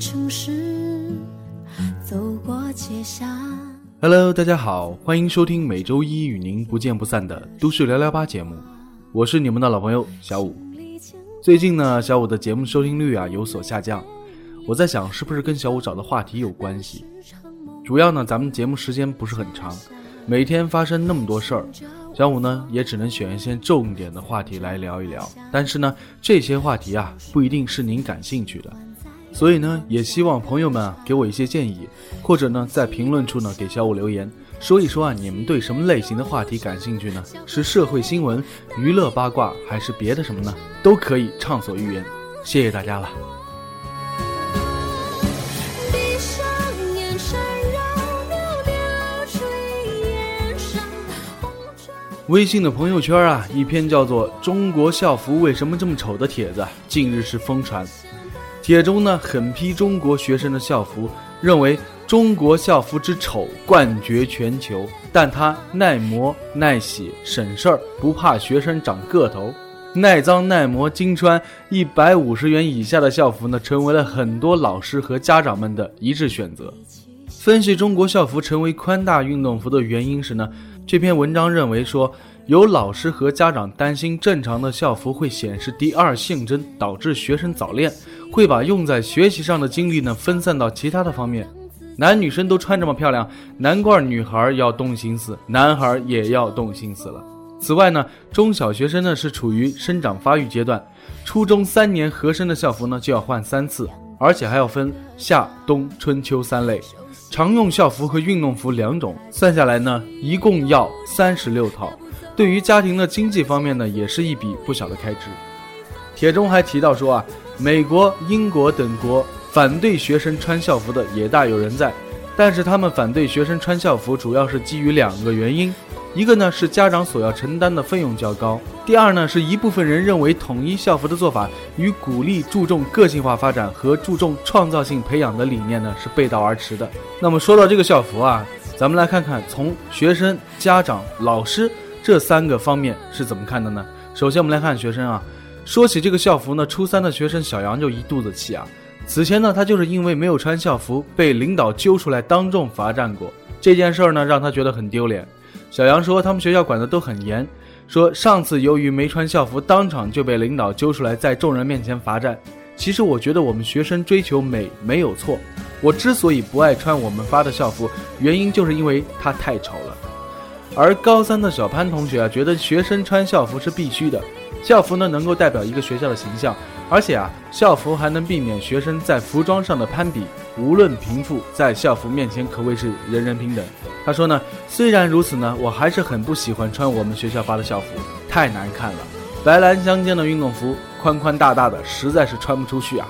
城市，走过街巷。Hello，大家好，欢迎收听每周一与您不见不散的《都市聊聊吧》节目，我是你们的老朋友小五。最近呢，小五的节目收听率啊有所下降，我在想是不是跟小五找的话题有关系？主要呢，咱们节目时间不是很长，每天发生那么多事儿，小五呢也只能选一些重点的话题来聊一聊。但是呢，这些话题啊不一定是您感兴趣的。所以呢，也希望朋友们啊给我一些建议，或者呢在评论处呢给小五留言，说一说啊你们对什么类型的话题感兴趣呢？是社会新闻、娱乐八卦，还是别的什么呢？都可以畅所欲言。谢谢大家了。微信的朋友圈啊，一篇叫做《中国校服为什么这么丑》的帖子，近日是疯传。帖中呢，狠批中国学生的校服，认为中国校服之丑冠绝全球，但它耐磨、耐洗、省事儿，不怕学生长个头，耐脏耐磨、经穿。一百五十元以下的校服呢，成为了很多老师和家长们的一致选择。分析中国校服成为宽大运动服的原因时呢，这篇文章认为说，有老师和家长担心正常的校服会显示第二性征，导致学生早恋，会把用在学习上的精力呢分散到其他的方面。男女生都穿这么漂亮，难怪女孩要动心思，男孩也要动心思了。此外呢，中小学生呢是处于生长发育阶段，初中三年合身的校服呢就要换三次，而且还要分夏、冬、春秋三类。常用校服和运动服两种，算下来呢，一共要三十六套。对于家庭的经济方面呢，也是一笔不小的开支。帖中还提到说啊，美国、英国等国反对学生穿校服的也大有人在，但是他们反对学生穿校服主要是基于两个原因，一个呢是家长所要承担的费用较高，第二呢是一部分人认为统一校服的做法与鼓励注重个性化发展和注重创造性培养的理念呢是背道而驰的。那么说到这个校服啊，咱们来看看从学生、家长、老师这三个方面是怎么看的呢？首先我们来看学生啊，说起这个校服呢，初三的学生小杨就一肚子气啊。此前呢，他就是因为没有穿校服，被领导揪出来当众罚站过。这件事儿呢，让他觉得很丢脸。小杨说，他们学校管得都很严，说上次由于没穿校服，当场就被领导揪出来，在众人面前罚站。其实我觉得我们学生追求美没有错，我之所以不爱穿我们发的校服，原因就是因为它太丑了。而高三的小潘同学啊，觉得学生穿校服是必须的，校服呢能够代表一个学校的形象，而且啊，校服还能避免学生在服装上的攀比。无论贫富，在校服面前可谓是人人平等。他说呢，虽然如此呢，我还是很不喜欢穿我们学校发的校服，太难看了，白蓝相间的运动服，宽宽大大的，实在是穿不出去啊。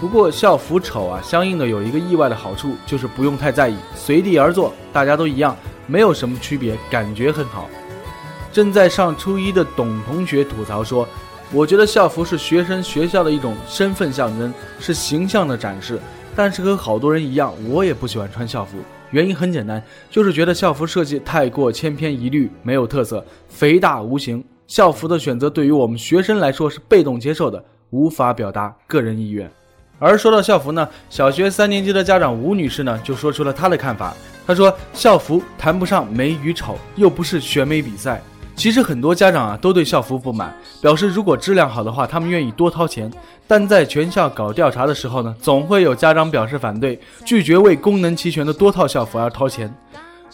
不过校服丑啊，相应的有一个意外的好处，就是不用太在意，随地而坐，大家都一样，没有什么区别，感觉很好。正在上初一的董同学吐槽说：“我觉得校服是学生学校的一种身份象征，是形象的展示。但是和好多人一样，我也不喜欢穿校服。原因很简单，就是觉得校服设计太过千篇一律，没有特色，肥大无形。校服的选择对于我们学生来说是被动接受的，无法表达个人意愿。”而说到校服呢，小学三年级的家长吴女士呢就说出了她的看法。他说：“校服谈不上美与丑，又不是选美比赛。其实很多家长啊都对校服不满，表示如果质量好的话，他们愿意多掏钱。但在全校搞调查的时候呢，总会有家长表示反对，拒绝为功能齐全的多套校服而掏钱。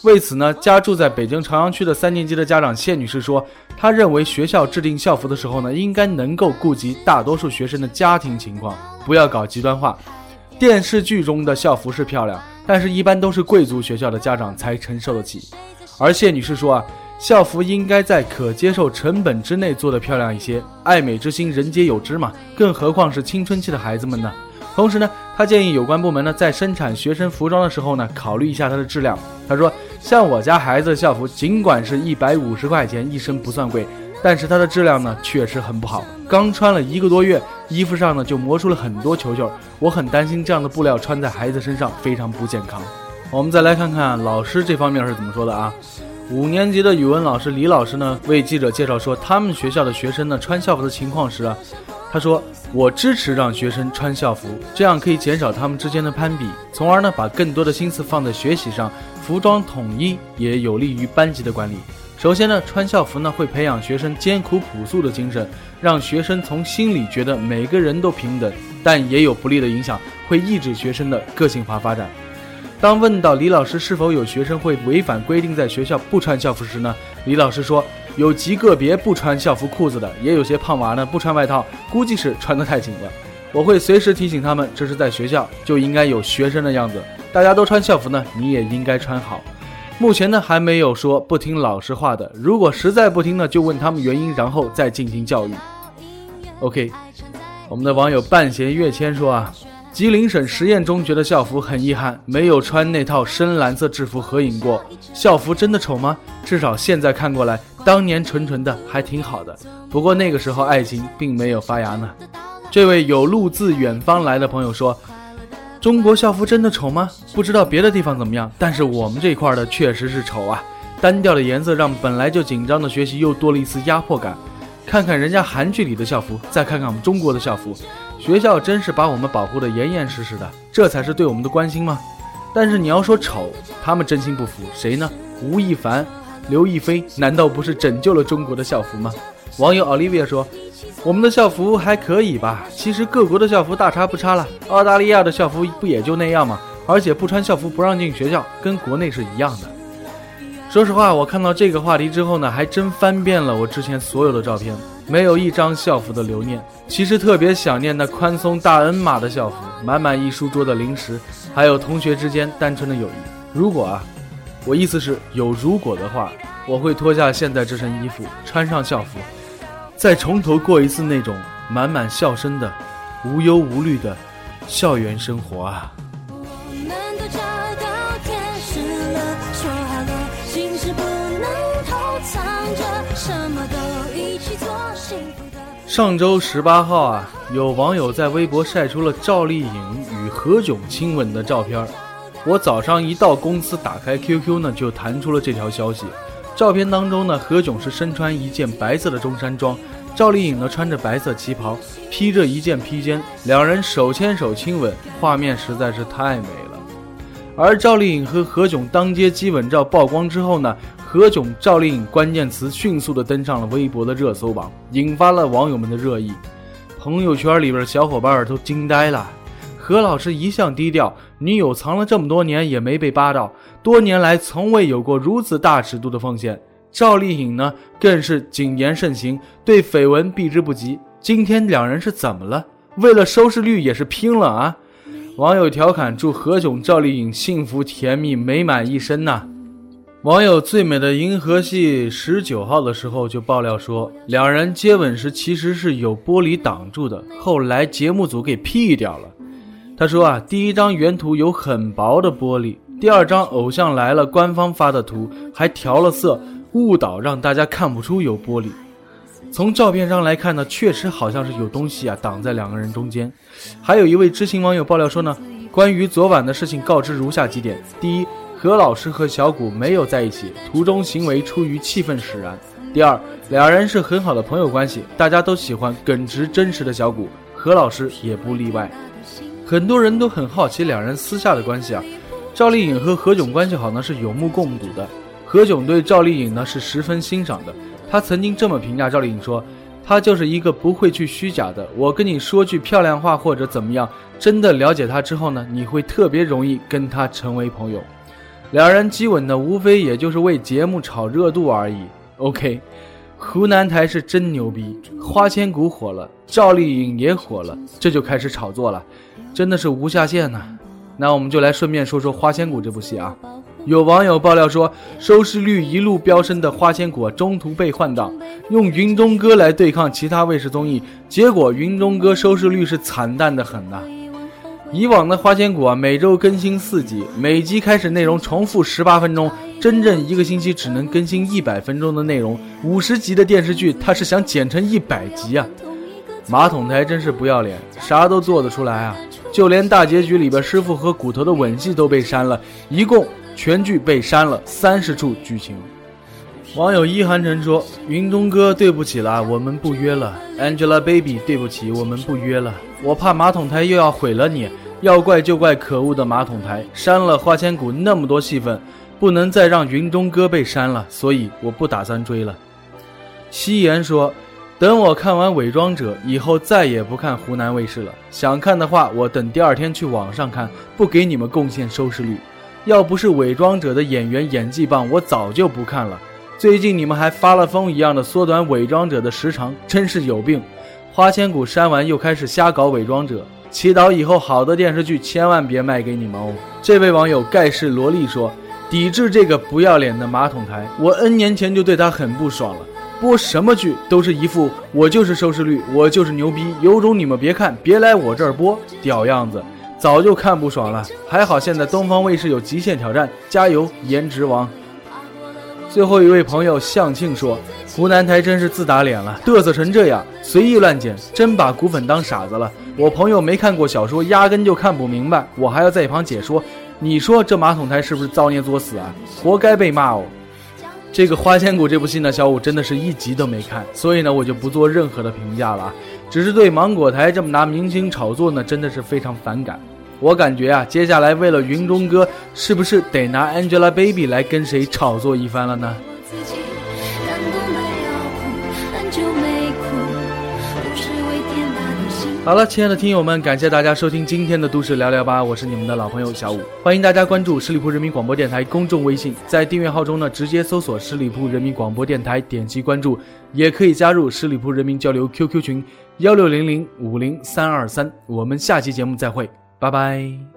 为此呢，家住在北京朝阳区的三年级的家长谢女士说，她认为学校制定校服的时候呢，应该能够顾及大多数学生的家庭情况，不要搞极端化。电视剧中的校服是漂亮，但是一般都是贵族学校的家长才承受得起。而谢女士说啊，校服应该在可接受成本之内做得漂亮一些。爱美之心，人皆有之嘛，更何况是青春期的孩子们呢？同时呢，她建议有关部门呢，在生产学生服装的时候呢，考虑一下它的质量。她说，像我家孩子的校服，尽管是一百五十块钱一身不算贵，但是它的质量呢，确实很不好。刚穿了一个多月，衣服上呢就磨出了很多球球。我很担心这样的布料穿在孩子身上非常不健康。我们再来看看老师这方面是怎么说的啊？五年级的语文老师李老师呢，为记者介绍说，他们学校的学生呢穿校服的情况时啊，他说：“我支持让学生穿校服，这样可以减少他们之间的攀比，从而呢把更多的心思放在学习上。服装统一也有利于班级的管理。首先呢，穿校服呢会培养学生艰苦朴素的精神，让学生从心里觉得每个人都平等，但也有不利的影响，会抑制学生的个性化发展。”当问到李老师是否有学生会违反规定在学校不穿校服时呢？李老师说，有极个别不穿校服裤子的，也有些胖娃呢不穿外套，估计是穿得太紧了。我会随时提醒他们，这是在学校就应该有学生的样子，大家都穿校服呢，你也应该穿好。目前呢还没有说不听老师话的，如果实在不听呢，就问他们原因，然后再进行教育。OK，我们的网友半闲月谦说啊。吉林省实验中学的校服很遗憾，没有穿那套深蓝色制服合影过。校服真的丑吗？至少现在看过来，当年纯纯的还挺好的。不过那个时候爱情并没有发芽呢。这位有路自远方来的朋友说：“中国校服真的丑吗？不知道别的地方怎么样，但是我们这块的确实是丑啊！单调的颜色让本来就紧张的学习又多了一丝压迫感。看看人家韩剧里的校服，再看看我们中国的校服。”学校真是把我们保护得严严实实的，这才是对我们的关心吗？但是你要说丑，他们真心不服，谁呢？吴亦凡、刘亦菲，难道不是拯救了中国的校服吗？网友 Olivia 说：“我们的校服还可以吧？其实各国的校服大差不差了。澳大利亚的校服不也就那样吗？而且不穿校服不让进学校，跟国内是一样的。”说实话，我看到这个话题之后呢，还真翻遍了我之前所有的照片。没有一张校服的留念，其实特别想念那宽松大 N 码的校服，满满一书桌的零食，还有同学之间单纯的友谊。如果啊，我意思是有如果的话，我会脱下现在这身衣服，穿上校服，再从头过一次那种满满笑声的、无忧无虑的校园生活啊。上周十八号啊，有网友在微博晒出了赵丽颖与何炅亲吻的照片儿。我早上一到公司，打开 QQ 呢，就弹出了这条消息。照片当中呢，何炅是身穿一件白色的中山装，赵丽颖呢穿着白色旗袍，披着一件披肩，两人手牵手亲吻，画面实在是太美了。而赵丽颖和何炅当街激吻照曝光之后呢，何炅、赵丽颖关键词迅速的登上了微博的热搜榜，引发了网友们的热议。朋友圈里边的小伙伴都惊呆了。何老师一向低调，女友藏了这么多年也没被扒到，多年来从未有过如此大尺度的奉献。赵丽颖呢，更是谨言慎行，对绯闻避之不及。今天两人是怎么了？为了收视率也是拼了啊！网友调侃祝何炅、赵丽颖幸福甜蜜美满一生呐、网友最美的银河系十九号的时候就爆料说，两人接吻时其实是有玻璃挡住的，后来节目组给 P 掉了。他说啊，第一张原图有很薄的玻璃，第二张偶像来了官方发的图还调了色，误导让大家看不出有玻璃。从照片上来看呢，确实好像是有东西啊挡在两个人中间。还有一位知情网友爆料说呢，关于昨晚的事情告知如下几点：第一，何老师和小谷没有在一起，途中行为出于气愤使然；第二，两人是很好的朋友关系，大家都喜欢耿直真实的小谷，何老师也不例外。很多人都很好奇两人私下的关系啊。赵丽颖和何炅关系好呢是有目共睹的，何炅对赵丽颖呢是十分欣赏的。他曾经这么评价赵丽颖说：“她就是一个不会去虚假的。我跟你说句漂亮话或者怎么样，真的了解她之后呢，你会特别容易跟她成为朋友。”两人激吻呢，无非也就是为节目炒热度而已。OK，湖南台是真牛逼，花千骨火了，赵丽颖也火了，这就开始炒作了，真的是无下限呐、那我们就来顺便说说《花千骨》这部戏啊。有网友爆料说，收视率一路飙升的《花千骨》中途被换档，用《云中歌》来对抗其他卫视综艺，结果《云中歌》收视率是惨淡的很呐。以往的《花千骨》啊，每周更新四集，每集开始内容重复十八分钟，真正一个星期只能更新一百分钟的内容。五十集的电视剧，他是想剪成一百集啊！马桶台真是不要脸，啥都做得出来啊！就连大结局里边师傅和骨头的吻戏都被删了，一共全剧被删了三十处剧情。网友一寒晨说：“云中哥，对不起啦，我们不约了。”Angelababy，对不起，我们不约了。我怕马桶台又要毁了你，要怪就怪可恶的马桶台删了花千骨那么多戏份，不能再让云中哥被删了，所以我不打算追了。夕颜说：“等我看完《伪装者》以后，再也不看湖南卫视了。想看的话，我等第二天去网上看，不给你们贡献收视率。要不是《伪装者》的演员演技棒，我早就不看了。”最近你们还发了疯一样的缩短伪装者的时长，真是有病！花千骨删完又开始瞎搞伪装者，祈祷以后好的电视剧千万别卖给你们哦。这位网友盖世萝莉说：“抵制这个不要脸的马桶台，我 N 年前就对他很不爽了。播什么剧都是一副我就是收视率，我就是牛逼，有种你们别看，别来我这儿播，屌样子，早就看不爽了。还好现在东方卫视有极限挑战，加油，颜值王！”最后一位朋友向庆说：“湖南台真是自打脸了，嘚瑟成这样，随意乱剪，真把骨粉当傻子了。我朋友没看过小说，压根就看不明白，我还要在一旁解说。你说这马桶台是不是造孽作死啊？活该被骂哦！这个《花千骨》这部戏呢，小五真的是一集都没看，所以呢，我就不做任何的评价了，只是对芒果台这么拿明星炒作呢，真的是非常反感。”我感觉啊，接下来为了云中歌，是不是得拿 Angelababy 来跟谁炒作一番了呢？好了，亲爱的听友们，感谢大家收听今天的都市聊聊吧，我是你们的老朋友小五，欢迎大家关注十里铺人民广播电台公众微信，在订阅号中呢，直接搜索十里铺人民广播电台，点击关注，也可以加入十里铺人民交流 QQ 群幺六零零五零三二三，我们下期节目再会。拜拜。